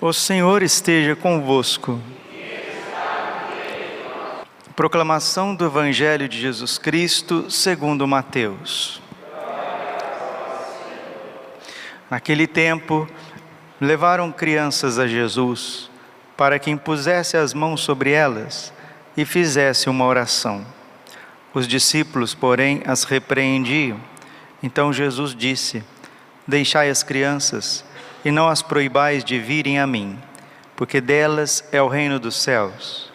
O Senhor esteja convosco. Proclamação do Evangelho de Jesus Cristo segundo Mateus. Naquele tempo, levaram crianças a Jesus para que impusesse as mãos sobre elas e fizesse uma oração. Os discípulos, porém, as repreendiam. Então Jesus disse: Deixai as crianças e não as proibais de virem a mim, porque delas é o reino dos céus.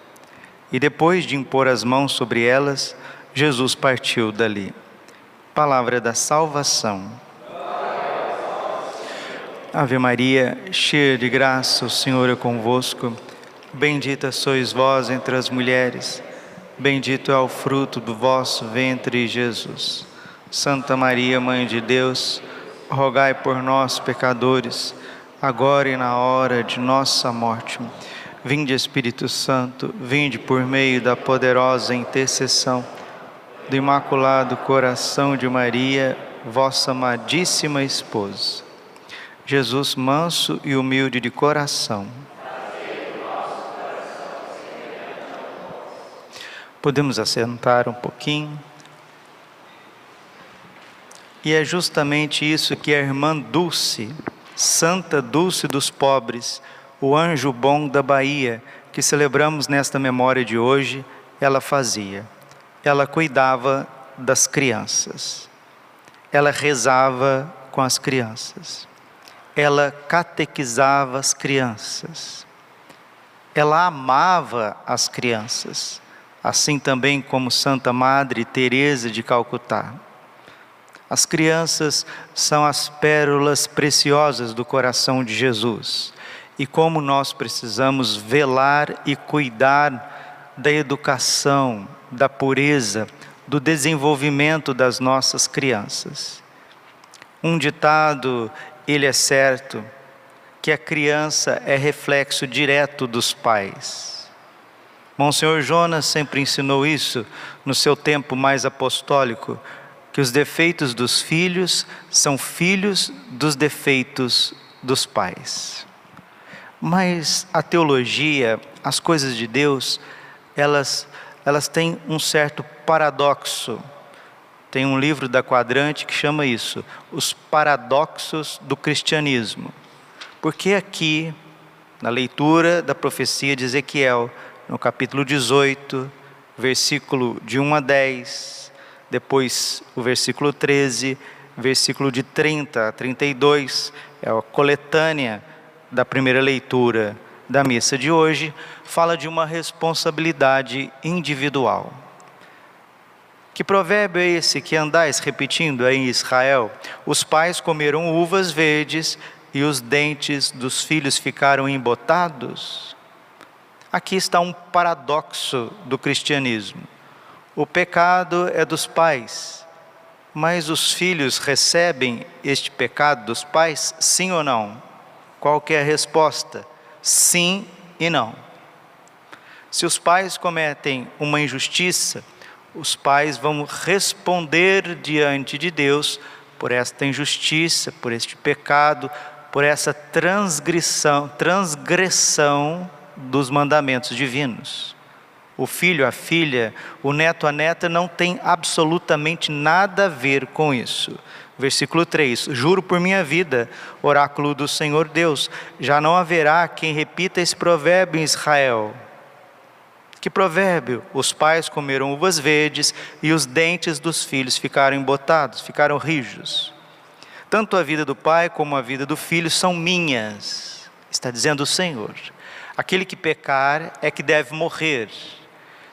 E depois de impor as mãos sobre elas, Jesus partiu dali. Palavra da salvação. Ave Maria, cheia de graça, o Senhor é convosco. Bendita sois vós entre as mulheres, bendito é o fruto do vosso ventre, Jesus. Santa Maria, Mãe de Deus, rogai por nós, pecadores, agora e na hora de nossa morte. Vinde, Espírito Santo, vinde por meio da poderosa intercessão do Imaculado Coração de Maria, vossa amadíssima esposa. Jesus, manso e humilde de coração. Podemos assentar um pouquinho. E é justamente isso que a irmã Dulce, Santa Dulce dos Pobres, o anjo bom da Bahia, que celebramos nesta memória de hoje, ela fazia. Ela cuidava das crianças. Ela rezava com as crianças. Ela catequizava as crianças. Ela amava as crianças, assim também como Santa Madre Teresa de Calcutá. As crianças são as pérolas preciosas do coração de Jesus. E como nós precisamos velar e cuidar da educação, da pureza, do desenvolvimento das nossas crianças. Um ditado, ele é certo, que a criança é reflexo direto dos pais. Monsenhor Jonas sempre ensinou isso no seu tempo mais apostólico, que os defeitos dos filhos são filhos dos defeitos dos pais. Mas a teologia, as coisas de Deus, elas, elas têm um certo paradoxo. Tem um livro da Quadrante que chama isso, Os Paradoxos do Cristianismo. Porque aqui, na leitura da profecia de Ezequiel, no capítulo 18, versículo de 1 a 10, depois o versículo 13, versículo de 30 a 32, é a coletânea da primeira leitura da missa de hoje, fala de uma responsabilidade individual. Que provérbio é esse que andais repetindo aí em Israel? Os pais comeram uvas verdes e os dentes dos filhos ficaram embotados? Aqui está um paradoxo do cristianismo. O pecado é dos pais, mas os filhos recebem este pecado dos pais, sim ou não? Qual é a resposta? Sim e não. Se os pais cometem uma injustiça, os pais vão responder diante de Deus por esta injustiça, por este pecado, por essa transgressão, transgressão dos mandamentos divinos. O filho, a filha, o neto, a neta não tem absolutamente nada a ver com isso. Versículo 3: Juro por minha vida, oráculo do Senhor Deus, já não haverá quem repita esse provérbio em Israel. Que provérbio? Os pais comeram uvas verdes e os dentes dos filhos ficaram embotados, ficaram rijos. Tanto a vida do pai como a vida do filho são minhas, está dizendo o Senhor. Aquele que pecar é que deve morrer.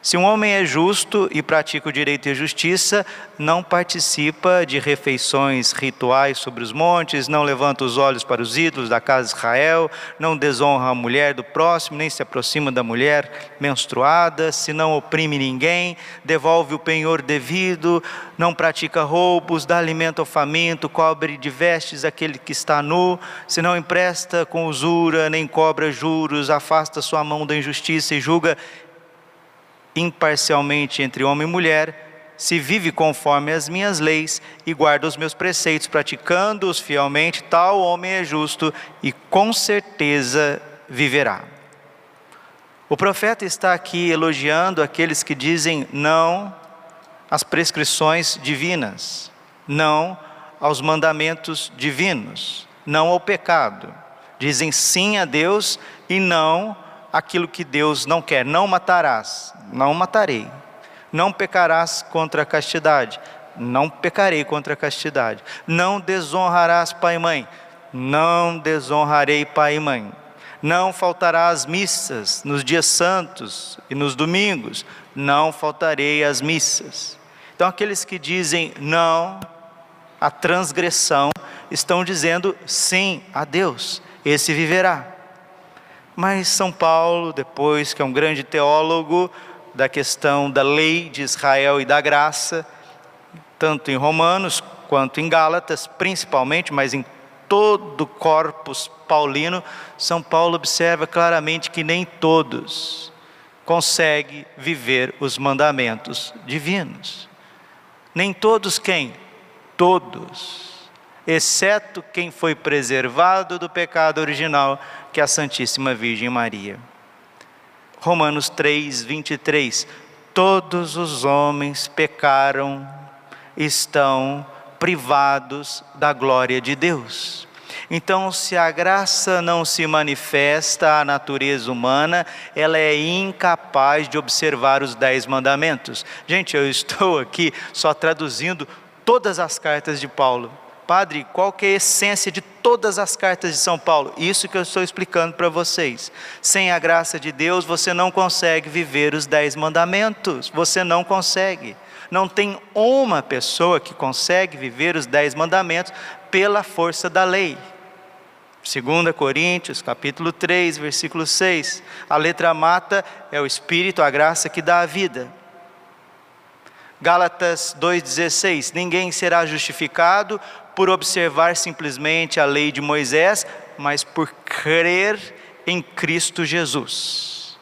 Se um homem é justo e pratica o direito e a justiça, não participa de refeições rituais sobre os montes, não levanta os olhos para os ídolos da casa de Israel, não desonra a mulher do próximo, nem se aproxima da mulher menstruada, se não oprime ninguém, devolve o penhor devido, não pratica roubos, dá alimento ao faminto, cobre de vestes aquele que está nu, se não empresta com usura, nem cobra juros, afasta sua mão da injustiça e julga imparcialmente entre homem e mulher, se vive conforme as minhas leis e guarda os meus preceitos, praticando-os fielmente, tal homem é justo e com certeza viverá. O profeta está aqui elogiando aqueles que dizem não às prescrições divinas, não aos mandamentos divinos, não ao pecado. Dizem sim a Deus e não aquilo que Deus não quer. Não matarás, não matarei. Não pecarás contra a castidade, não pecarei contra a castidade. Não desonrarás pai e mãe, não desonrarei pai e mãe. Não faltará às missas nos dias santos e nos domingos, não faltarei às missas. Então, aqueles que dizem não à transgressão, estão dizendo sim a Deus, esse viverá. Mas São Paulo, depois que é um grande teólogo da questão da lei de Israel e da graça, tanto em Romanos quanto em Gálatas, principalmente, mas em todo o corpus paulino, São Paulo observa claramente que nem todos conseguem viver os mandamentos divinos. Nem todos quem? Todos, exceto quem foi preservado do pecado original, que é a Santíssima Virgem Maria. Romanos 3, 23. Todos os homens pecaram, estão privados da glória de Deus. Então, se a graça não se manifesta à natureza humana, ela é incapaz de observar os dez mandamentos. Gente, eu estou aqui só traduzindo todas as cartas de Paulo. Padre, qual que é a essência de todas as cartas de São Paulo? Isso que eu estou explicando para vocês. Sem a graça de Deus, você não consegue viver os dez mandamentos. Você não consegue. Não tem uma pessoa que consegue viver os dez mandamentos pela força da lei. 2 Coríntios, capítulo 3, versículo 6. A letra mata é o Espírito, a graça que dá a vida. Gálatas 2,16: Ninguém será justificado por observar simplesmente a lei de Moisés, mas por crer em Cristo Jesus.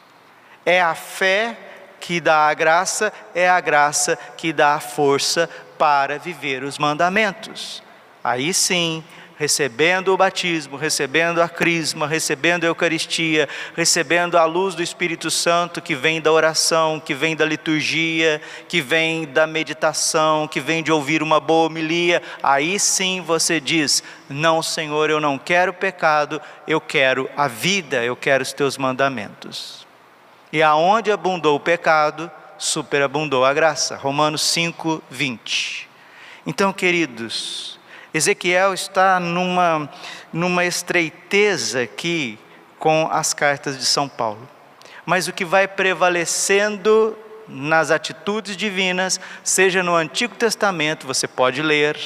É a fé que dá a graça, é a graça que dá a força para viver os mandamentos. Aí sim, recebendo o batismo, recebendo a crisma, recebendo a Eucaristia, recebendo a luz do Espírito Santo que vem da oração, que vem da liturgia, que vem da meditação, que vem de ouvir uma boa homilia, aí sim você diz: Não, Senhor, eu não quero pecado, eu quero a vida, eu quero os teus mandamentos. E aonde abundou o pecado, superabundou a graça. Romanos 5, 20. Então, queridos, Ezequiel está numa, numa estreiteza aqui com as cartas de São Paulo. Mas o que vai prevalecendo nas atitudes divinas, seja no Antigo Testamento, você pode ler,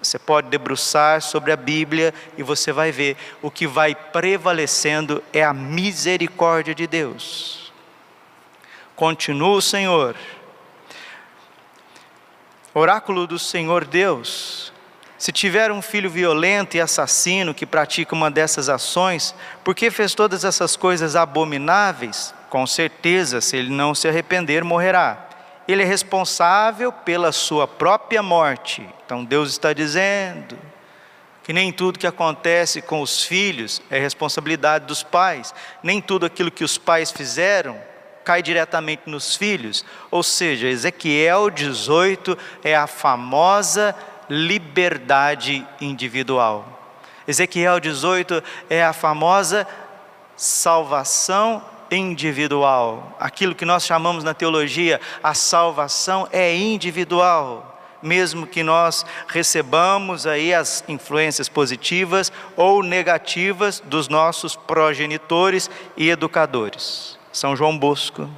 você pode debruçar sobre a Bíblia e você vai ver o que vai prevalecendo é a misericórdia de Deus. Continua o Senhor. Oráculo do Senhor Deus, se tiver um filho violento e assassino que pratica uma dessas ações, porque fez todas essas coisas abomináveis, com certeza, se ele não se arrepender, morrerá. Ele é responsável pela sua própria morte. Então Deus está dizendo que nem tudo que acontece com os filhos é responsabilidade dos pais, nem tudo aquilo que os pais fizeram cai diretamente nos filhos. Ou seja, Ezequiel 18 é a famosa liberdade individual. Ezequiel 18 é a famosa salvação individual. Aquilo que nós chamamos na teologia, a salvação é individual. Mesmo que nós recebamos aí as influências positivas ou negativas dos nossos progenitores e educadores. São João Bosco,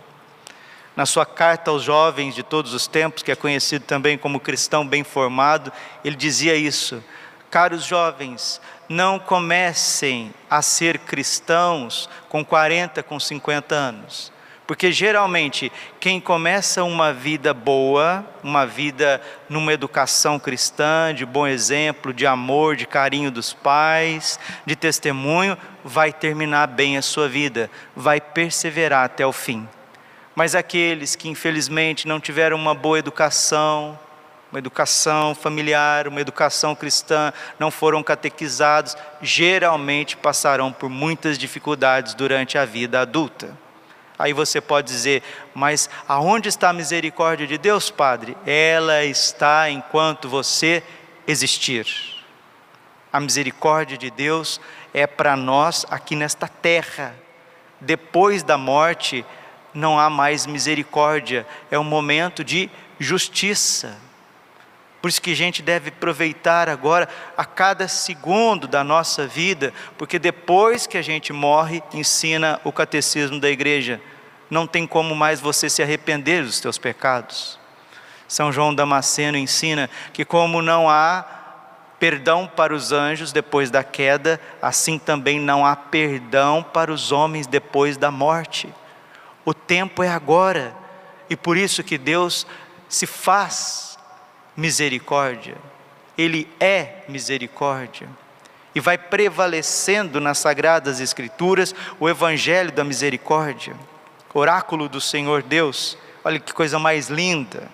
na sua carta aos jovens de todos os tempos, que é conhecido também como cristão bem formado, ele dizia isso: Caros jovens, não comecem a ser cristãos com 40, com 50 anos. Porque geralmente quem começa uma vida boa, uma vida numa educação cristã, de bom exemplo, de amor, de carinho dos pais, de testemunho, vai terminar bem a sua vida, vai perseverar até o fim. Mas aqueles que infelizmente não tiveram uma boa educação, uma educação familiar, uma educação cristã, não foram catequizados, geralmente passarão por muitas dificuldades durante a vida adulta. Aí você pode dizer, mas aonde está a misericórdia de Deus, Padre? Ela está enquanto você existir. A misericórdia de Deus é para nós aqui nesta terra. Depois da morte, não há mais misericórdia, é um momento de justiça. Por isso que a gente deve aproveitar agora a cada segundo da nossa vida, porque depois que a gente morre, ensina o catecismo da igreja, não tem como mais você se arrepender dos teus pecados. São João Damasceno ensina que como não há perdão para os anjos depois da queda, assim também não há perdão para os homens depois da morte. O tempo é agora, e por isso que Deus se faz misericórdia, Ele é misericórdia. E vai prevalecendo nas Sagradas Escrituras o Evangelho da misericórdia, oráculo do Senhor Deus. Olha que coisa mais linda.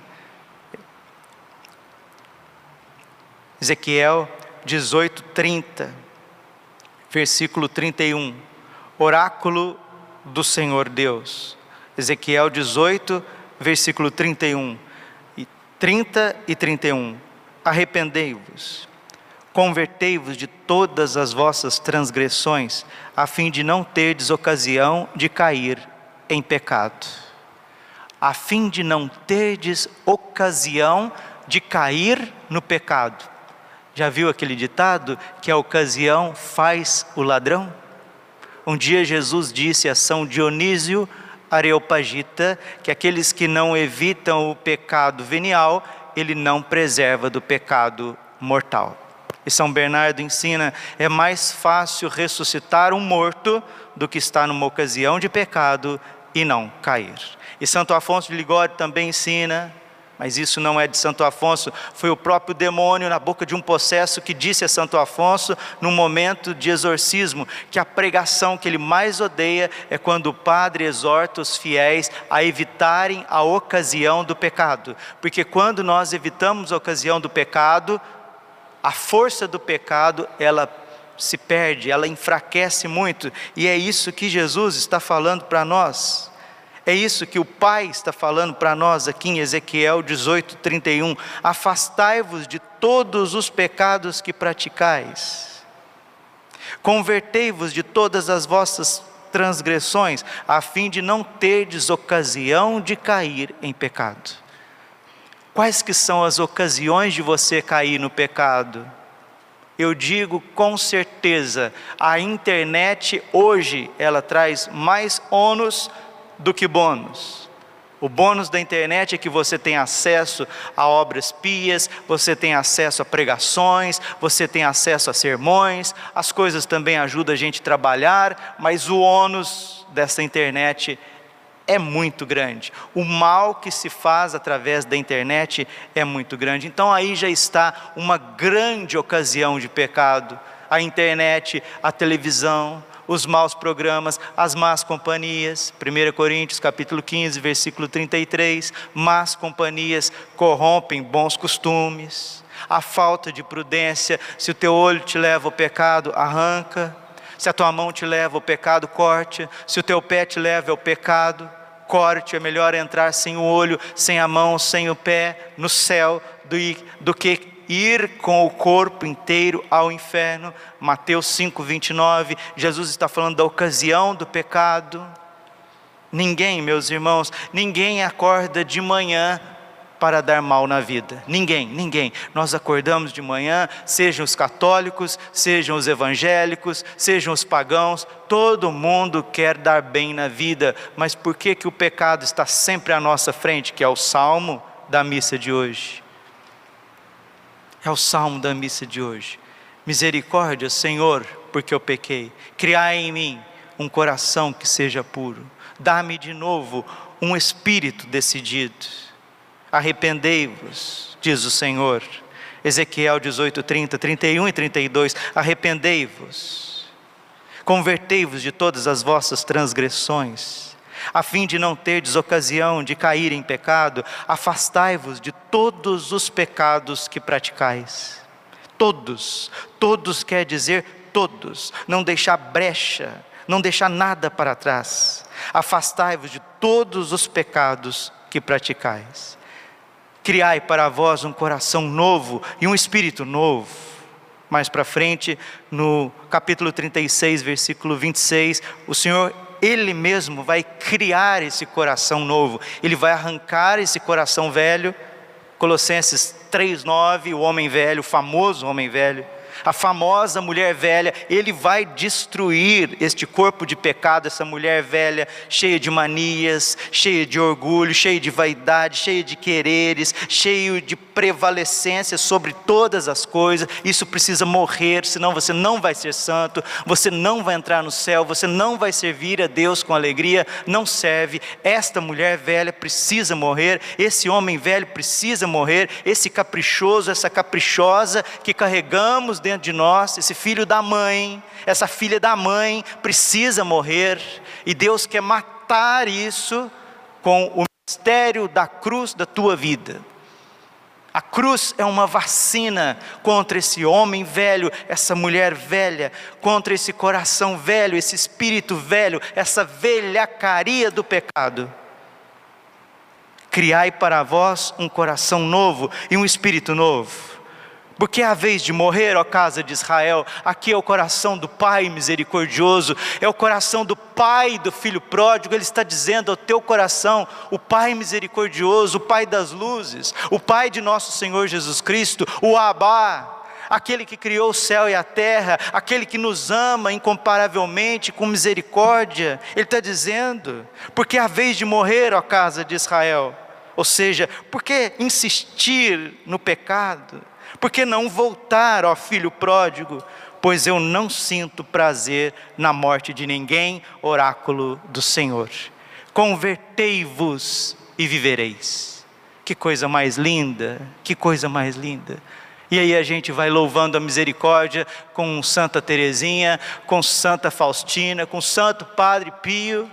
Ezequiel 18, 30, versículo 31. Oráculo do Senhor Deus. Ezequiel 18, versículo 31 e 30 e 31. Arrependei-vos, convertei-vos de todas as vossas transgressões, a fim de não terdes ocasião de cair em pecado. A fim de não terdes ocasião de cair no pecado. Já viu aquele ditado que a ocasião faz o ladrão? Um dia Jesus disse a São Dionísio Areopagita que aqueles que não evitam o pecado venial, ele não preserva do pecado mortal. E São Bernardo ensina: é mais fácil ressuscitar um morto do que estar numa ocasião de pecado e não cair. E Santo Afonso de Ligório também ensina mas isso não é de Santo Afonso, foi o próprio demônio na boca de um possesso que disse a Santo Afonso, num momento de exorcismo, que a pregação que ele mais odeia é quando o padre exorta os fiéis a evitarem a ocasião do pecado, porque quando nós evitamos a ocasião do pecado, a força do pecado, ela se perde, ela enfraquece muito, e é isso que Jesus está falando para nós. É isso que o Pai está falando para nós aqui em Ezequiel 18, 31. Afastai-vos de todos os pecados que praticais, convertei-vos de todas as vossas transgressões, a fim de não terdes ocasião de cair em pecado. Quais que são as ocasiões de você cair no pecado? Eu digo com certeza, a internet hoje ela traz mais ônus do que bônus. O bônus da internet é que você tem acesso a obras pias, você tem acesso a pregações, você tem acesso a sermões, as coisas também ajudam a gente a trabalhar, mas o ônus dessa internet é muito grande. O mal que se faz através da internet é muito grande. Então aí já está uma grande ocasião de pecado. A internet, a televisão, os maus programas, as más companhias. 1 Coríntios capítulo 15, versículo 33, más companhias corrompem bons costumes. A falta de prudência, se o teu olho te leva ao pecado, arranca. Se a tua mão te leva ao pecado, corte. Se o teu pé te leva ao pecado, corte. É melhor entrar sem o olho, sem a mão, sem o pé no céu do, do que ir com o corpo inteiro ao inferno. Mateus 5, 29. Jesus está falando da ocasião do pecado. Ninguém, meus irmãos, ninguém acorda de manhã para dar mal na vida. Ninguém, ninguém. Nós acordamos de manhã, sejam os católicos, sejam os evangélicos, sejam os pagãos, todo mundo quer dar bem na vida, mas por que que o pecado está sempre à nossa frente, que é o salmo da missa de hoje? É o salmo da missa de hoje. Misericórdia, Senhor, porque eu pequei. Criai em mim um coração que seja puro. Dá-me de novo um espírito decidido. Arrependei-vos, diz o Senhor. Ezequiel 18, 30, 31 e 32. Arrependei-vos, convertei-vos de todas as vossas transgressões, a fim de não terdes ocasião de cair em pecado, afastai-vos de todos os pecados que praticais. Todos, todos quer dizer todos, não deixar brecha, não deixar nada para trás. Afastai-vos de todos os pecados que praticais. Criai para vós um coração novo e um espírito novo. Mais para frente, no capítulo 36, versículo 26, o Senhor ele mesmo vai criar esse coração novo, Ele vai arrancar esse coração velho. Colossenses 3,9, o homem velho, o famoso homem velho, a famosa mulher velha, ele vai destruir este corpo de pecado, essa mulher velha, cheia de manias, cheia de orgulho, cheia de vaidade, cheia de quereres, cheio de prevalecência sobre todas as coisas. Isso precisa morrer, senão você não vai ser santo, você não vai entrar no céu, você não vai servir a Deus com alegria, não serve. Esta mulher velha precisa morrer, esse homem velho precisa morrer, esse caprichoso, essa caprichosa que carregamos dentro de nós, esse filho da mãe, essa filha da mãe precisa morrer, e Deus quer matar isso com o mistério da cruz da tua vida. A cruz é uma vacina contra esse homem velho, essa mulher velha, contra esse coração velho, esse espírito velho, essa velhacaria do pecado. Criai para vós um coração novo e um espírito novo. Porque é a vez de morrer, ó casa de Israel, aqui é o coração do Pai misericordioso, é o coração do Pai do filho pródigo, ele está dizendo ao teu coração, o Pai misericordioso, o Pai das luzes, o Pai de nosso Senhor Jesus Cristo, o Abá, aquele que criou o céu e a terra, aquele que nos ama incomparavelmente com misericórdia, ele está dizendo, porque é a vez de morrer, ó casa de Israel, ou seja, por que insistir no pecado? Por que não voltar, ó filho pródigo? Pois eu não sinto prazer na morte de ninguém, oráculo do Senhor. Convertei-vos e vivereis. Que coisa mais linda, que coisa mais linda. E aí a gente vai louvando a misericórdia com Santa Teresinha, com Santa Faustina, com Santo Padre Pio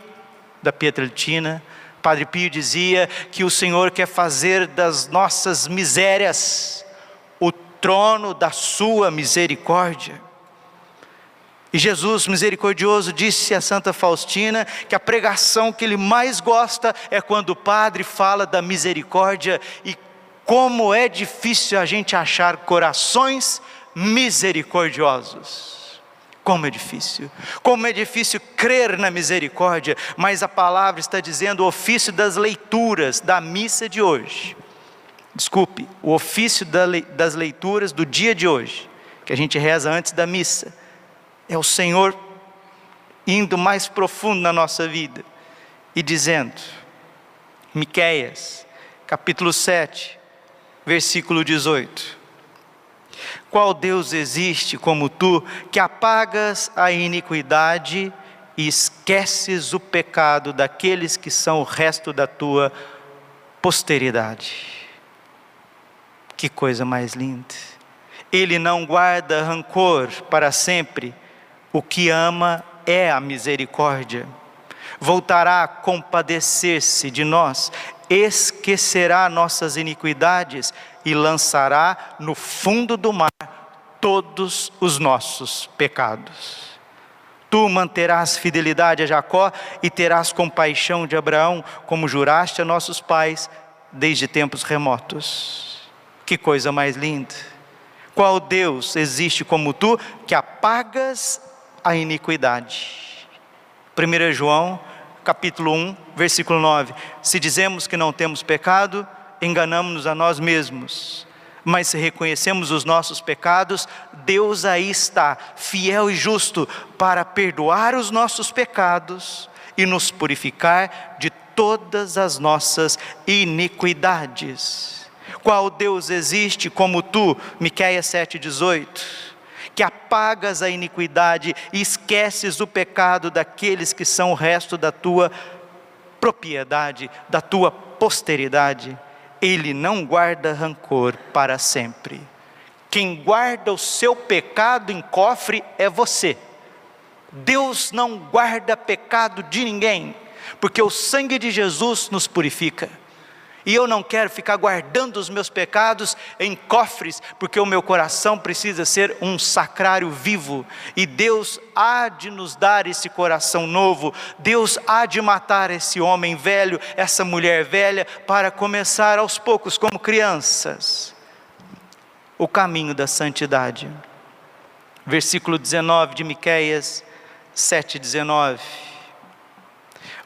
da Pietrelcina. Padre Pio dizia que o Senhor quer fazer das nossas misérias trono da sua misericórdia. E Jesus, misericordioso, disse a Santa Faustina que a pregação que ele mais gosta é quando o padre fala da misericórdia e como é difícil a gente achar corações misericordiosos. Como é difícil, como é difícil crer na misericórdia, mas a palavra está dizendo o ofício das leituras da missa de hoje desculpe, o ofício das leituras do dia de hoje, que a gente reza antes da missa, é o Senhor indo mais profundo na nossa vida e dizendo, Miqueias, capítulo 7, versículo 18. Qual Deus existe como tu, que apagas a iniquidade e esqueces o pecado daqueles que são o resto da tua posteridade? Que coisa mais linda. Ele não guarda rancor para sempre. O que ama é a misericórdia. Voltará a compadecer-se de nós, esquecerá nossas iniquidades e lançará no fundo do mar todos os nossos pecados. Tu manterás fidelidade a Jacó e terás compaixão de Abraão, como juraste a nossos pais desde tempos remotos. Que coisa mais linda! Qual Deus existe como tu que apagas a iniquidade? 1 João, capítulo 1, versículo 9. Se dizemos que não temos pecado, enganamos-nos a nós mesmos. Mas se reconhecemos os nossos pecados, Deus aí está, fiel e justo, para perdoar os nossos pecados e nos purificar de todas as nossas iniquidades. Qual Deus existe como tu? Miqueias 7:18. Que apagas a iniquidade e esqueces o pecado daqueles que são o resto da tua propriedade, da tua posteridade. Ele não guarda rancor para sempre. Quem guarda o seu pecado em cofre é você. Deus não guarda pecado de ninguém. porque o sangue de Jesus nos purifica. E eu não quero ficar guardando os meus pecados em cofres, porque o meu coração precisa ser um sacrário vivo. E Deus há de nos dar esse coração novo. Deus há de matar esse homem velho, essa mulher velha, para começar aos poucos, como crianças, o caminho da santidade. Versículo 19 de Miqueias 7,19.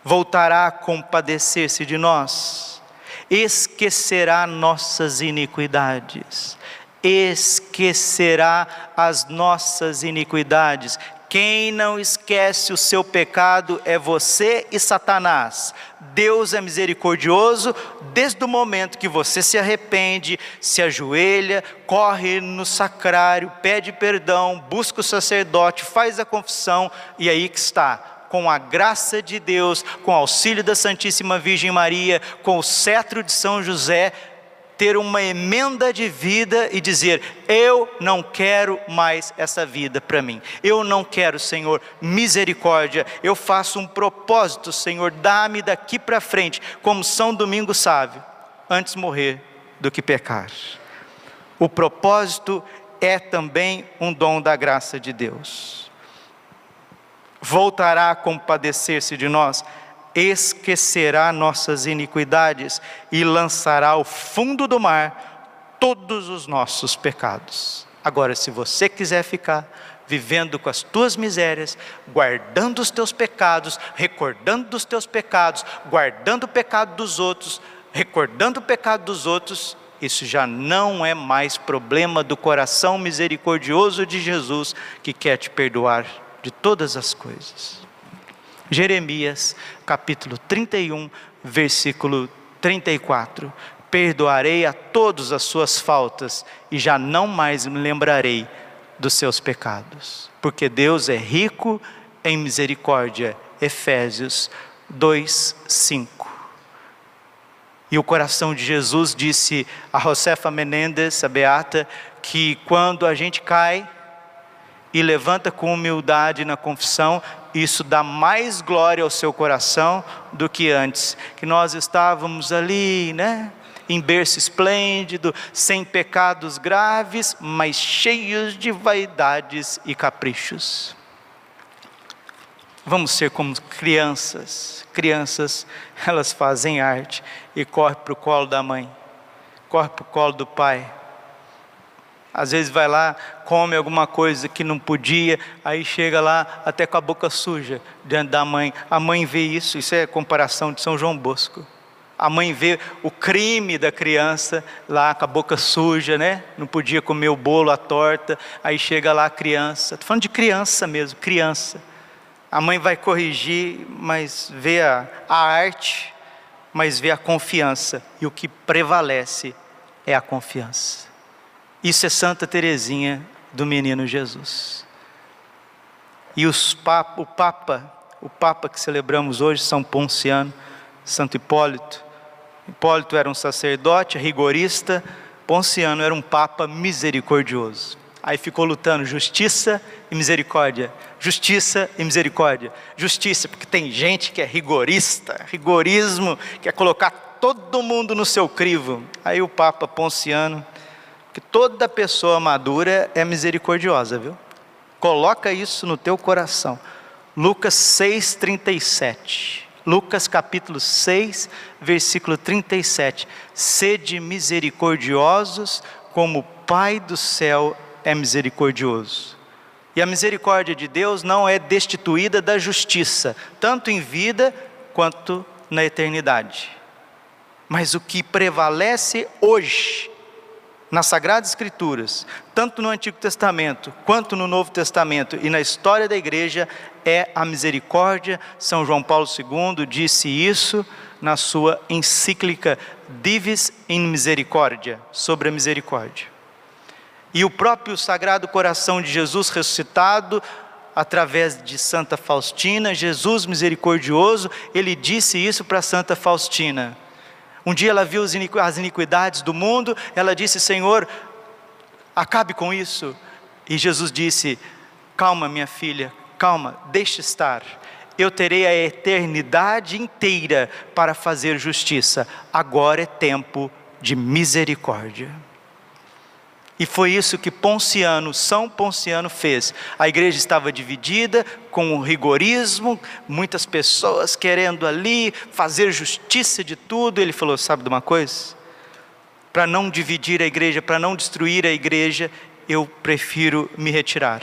Voltará a compadecer-se de nós esquecerá nossas iniquidades, esquecerá as nossas iniquidades. Quem não esquece o seu pecado é você e Satanás. Deus é misericordioso desde o momento que você se arrepende, se ajoelha, corre no sacrário, pede perdão, busca o sacerdote, faz a confissão e aí que está com a graça de Deus, com o auxílio da Santíssima Virgem Maria, com o cetro de São José, ter uma emenda de vida e dizer: Eu não quero mais essa vida para mim. Eu não quero, Senhor, misericórdia. Eu faço um propósito, Senhor, dá-me daqui para frente, como São Domingo sabe, antes morrer do que pecar. O propósito é também um dom da graça de Deus voltará a compadecer-se de nós, esquecerá nossas iniquidades e lançará ao fundo do mar todos os nossos pecados. Agora, se você quiser ficar vivendo com as tuas misérias, guardando os teus pecados, recordando dos teus pecados, guardando o pecado dos outros, recordando o pecado dos outros, isso já não é mais problema do coração misericordioso de Jesus que quer te perdoar de todas as coisas. Jeremias, capítulo 31, versículo 34. Perdoarei a todos as suas faltas e já não mais me lembrarei dos seus pecados, porque Deus é rico em misericórdia. Efésios 2, 5. E o coração de Jesus disse a Josefa Menendez, a beata, que quando a gente cai, e levanta com humildade na confissão, isso dá mais glória ao seu coração do que antes, que nós estávamos ali, né? Em berço esplêndido, sem pecados graves, mas cheios de vaidades e caprichos. Vamos ser como crianças. Crianças, elas fazem arte e correm para o colo da mãe, correm para o colo do pai às vezes vai lá, come alguma coisa que não podia, aí chega lá até com a boca suja diante da mãe. A mãe vê isso, isso é comparação de São João Bosco. A mãe vê o crime da criança lá com a boca suja, né? Não podia comer o bolo, a torta. Aí chega lá a criança. Estou falando de criança mesmo, criança. A mãe vai corrigir, mas vê a, a arte, mas vê a confiança. E o que prevalece é a confiança. Isso é Santa Teresinha do Menino Jesus. E o Papa, o Papa que celebramos hoje, São Ponciano, Santo Hipólito. Hipólito era um sacerdote rigorista, Ponciano era um Papa misericordioso. Aí ficou lutando justiça e misericórdia, justiça e misericórdia, justiça, porque tem gente que é rigorista, rigorismo, quer colocar todo mundo no seu crivo. Aí o Papa Ponciano que toda pessoa madura é misericordiosa, viu? Coloca isso no teu coração. Lucas 6:37. Lucas capítulo 6, versículo 37. Sede misericordiosos, como o Pai do céu é misericordioso. E a misericórdia de Deus não é destituída da justiça, tanto em vida quanto na eternidade. Mas o que prevalece hoje nas Sagradas Escrituras, tanto no Antigo Testamento quanto no Novo Testamento e na história da igreja, é a misericórdia. São João Paulo II disse isso na sua encíclica Divis in Misericordia, sobre a misericórdia. E o próprio Sagrado Coração de Jesus ressuscitado, através de Santa Faustina, Jesus misericordioso, ele disse isso para Santa Faustina. Um dia ela viu as iniquidades do mundo, ela disse: Senhor, acabe com isso. E Jesus disse: Calma, minha filha, calma, deixe estar. eu terei a eternidade inteira para fazer justiça. Agora é tempo de misericórdia. E foi isso que Ponciano, São Ponciano fez. A igreja estava dividida com o rigorismo, muitas pessoas querendo ali fazer justiça de tudo. Ele falou: Sabe de uma coisa? Para não dividir a igreja, para não destruir a igreja, eu prefiro me retirar.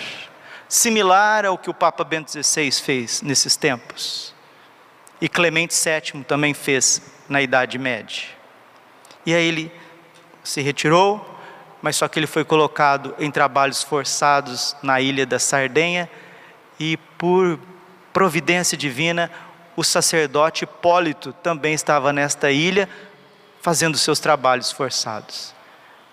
Similar ao que o Papa Bento XVI fez nesses tempos. E Clemente VII também fez na Idade Média. E aí ele se retirou, mas só que ele foi colocado em trabalhos forçados na ilha da Sardenha e por providência divina, o sacerdote Hipólito também estava nesta ilha fazendo seus trabalhos forçados.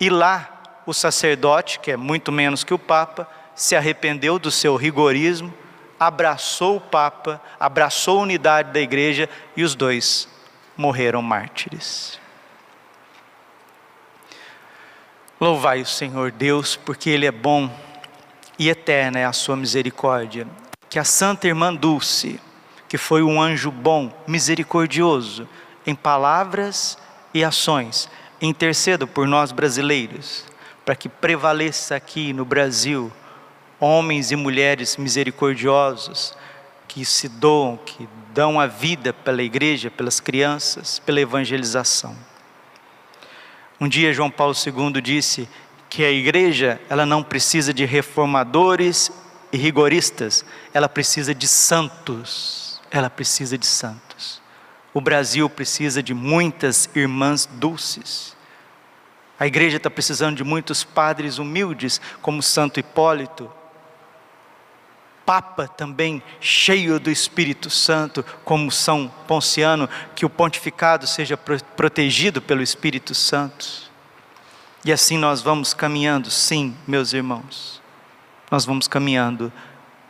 E lá o sacerdote, que é muito menos que o papa, se arrependeu do seu rigorismo, abraçou o papa, abraçou a unidade da igreja e os dois morreram mártires. Louvai o Senhor Deus, porque Ele é bom e eterna é a sua misericórdia. Que a Santa Irmã Dulce, que foi um anjo bom, misericordioso, em palavras e ações, interceda por nós brasileiros, para que prevaleça aqui no Brasil homens e mulheres misericordiosos que se doam, que dão a vida pela igreja, pelas crianças, pela evangelização. Um dia João Paulo II disse que a igreja, ela não precisa de reformadores e rigoristas, ela precisa de santos. Ela precisa de santos. O Brasil precisa de muitas irmãs dulces. A igreja está precisando de muitos padres humildes, como Santo Hipólito, Papa também cheio do Espírito Santo, como São Ponciano, que o pontificado seja protegido pelo Espírito Santo. E assim nós vamos caminhando, sim, meus irmãos, nós vamos caminhando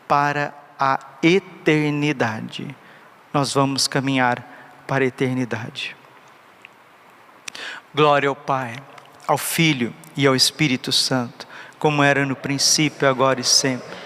para a eternidade. Nós vamos caminhar para a eternidade. Glória ao Pai, ao Filho e ao Espírito Santo, como era no princípio, agora e sempre